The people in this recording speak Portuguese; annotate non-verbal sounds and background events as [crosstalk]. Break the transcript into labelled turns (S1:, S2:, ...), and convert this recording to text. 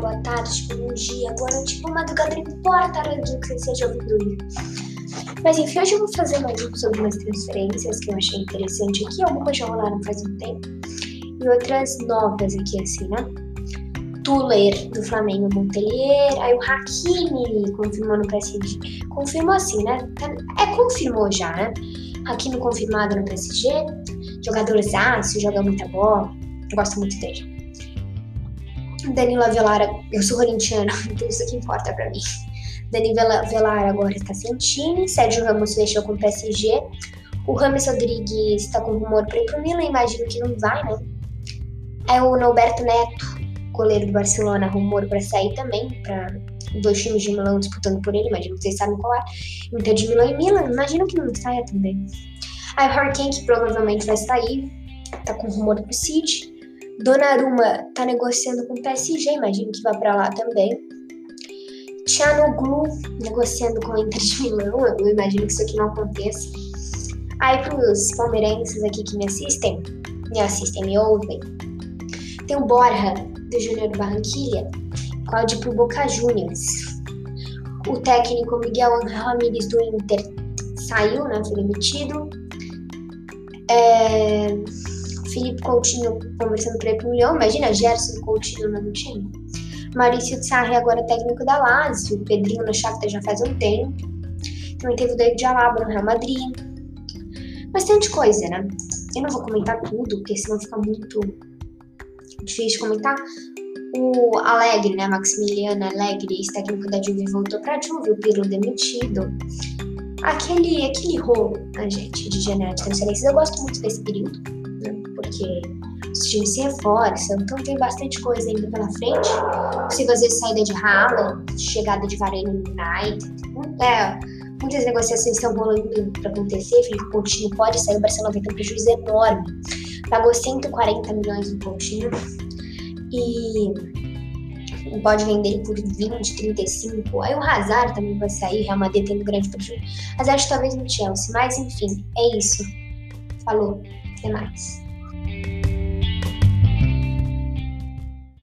S1: boa tarde, bom dia, agora, tipo, madrugada, não importa a hora que você esteja ouvindo. Mas enfim, hoje eu vou fazer mais um sobre umas transferências que eu achei interessante aqui. Algumas já rolaram faz um tempo. E outras novas aqui, assim, né? Tuller, do Flamengo Montpellier. Aí o Hakimi confirmou no PSG. Confirmou assim, né? É, confirmou já, né? Hakimi confirmado no PSG. Jogador aço, joga muita bola. Gosto muito dele. Danilo Avelara, eu sou corintiana, [laughs] então isso que importa pra mim. Dani Velar agora está sem time. Sérgio Ramos fechou com o PSG. O Rames Rodrigues está com rumor para ir pro Milan. Imagino que não vai, né? É o Norberto Neto, goleiro do Barcelona, rumor para sair também. Para dois times de Milão disputando por ele. Imagino que vocês sabem qual é. Inter de Milão e Milan. Imagino que não saia também. Aí o Hurricane, que provavelmente vai sair. Tá com rumor pro City. Donnarumma tá negociando com o PSG. Imagino que vai para lá também. Glu negociando com o Inter de Milão, eu imagino que isso aqui não aconteça. Aí pros palmeirenses aqui que me assistem, me assistem, me ouvem, tem o Borja, do Júnior Barranquilha, pode ir pro Boca Juniors. O técnico Miguel Ramírez do Inter saiu, né, foi demitido. É... Felipe Coutinho conversando para ir pro Milhão, imagina Gerson Coutinho no time. Maurício Sarri agora é técnico da Lazio, o Pedrinho no Shakhtar já faz um tempo. Também teve o David Alaba no Real Madrid. Bastante coisa, né? Eu não vou comentar tudo, porque senão fica muito difícil de comentar. O Alegre, né? Maximiliano Alegre, ex-técnico da Juve, voltou pra Juve, o Pirlo demitido. Aquele, aquele rolo, né, gente, de janela de transferências. Eu gosto muito desse período? Porque os times se reforçam, então tem bastante coisa ainda pela frente. Possível vezes saída de Haaland, chegada de Varane no United. É, muitas negociações estão rolando para acontecer. Felipe Coutinho pode sair, o Barcelona vai ter um prejuízo enorme. Pagou 140 milhões no Coutinho e pode vender por 20, 35. Aí o Hazard também vai sair, Real Madrid tendo grande prejuízo. Hazard talvez no Chelsea, mas enfim, é isso. Falou, até mais.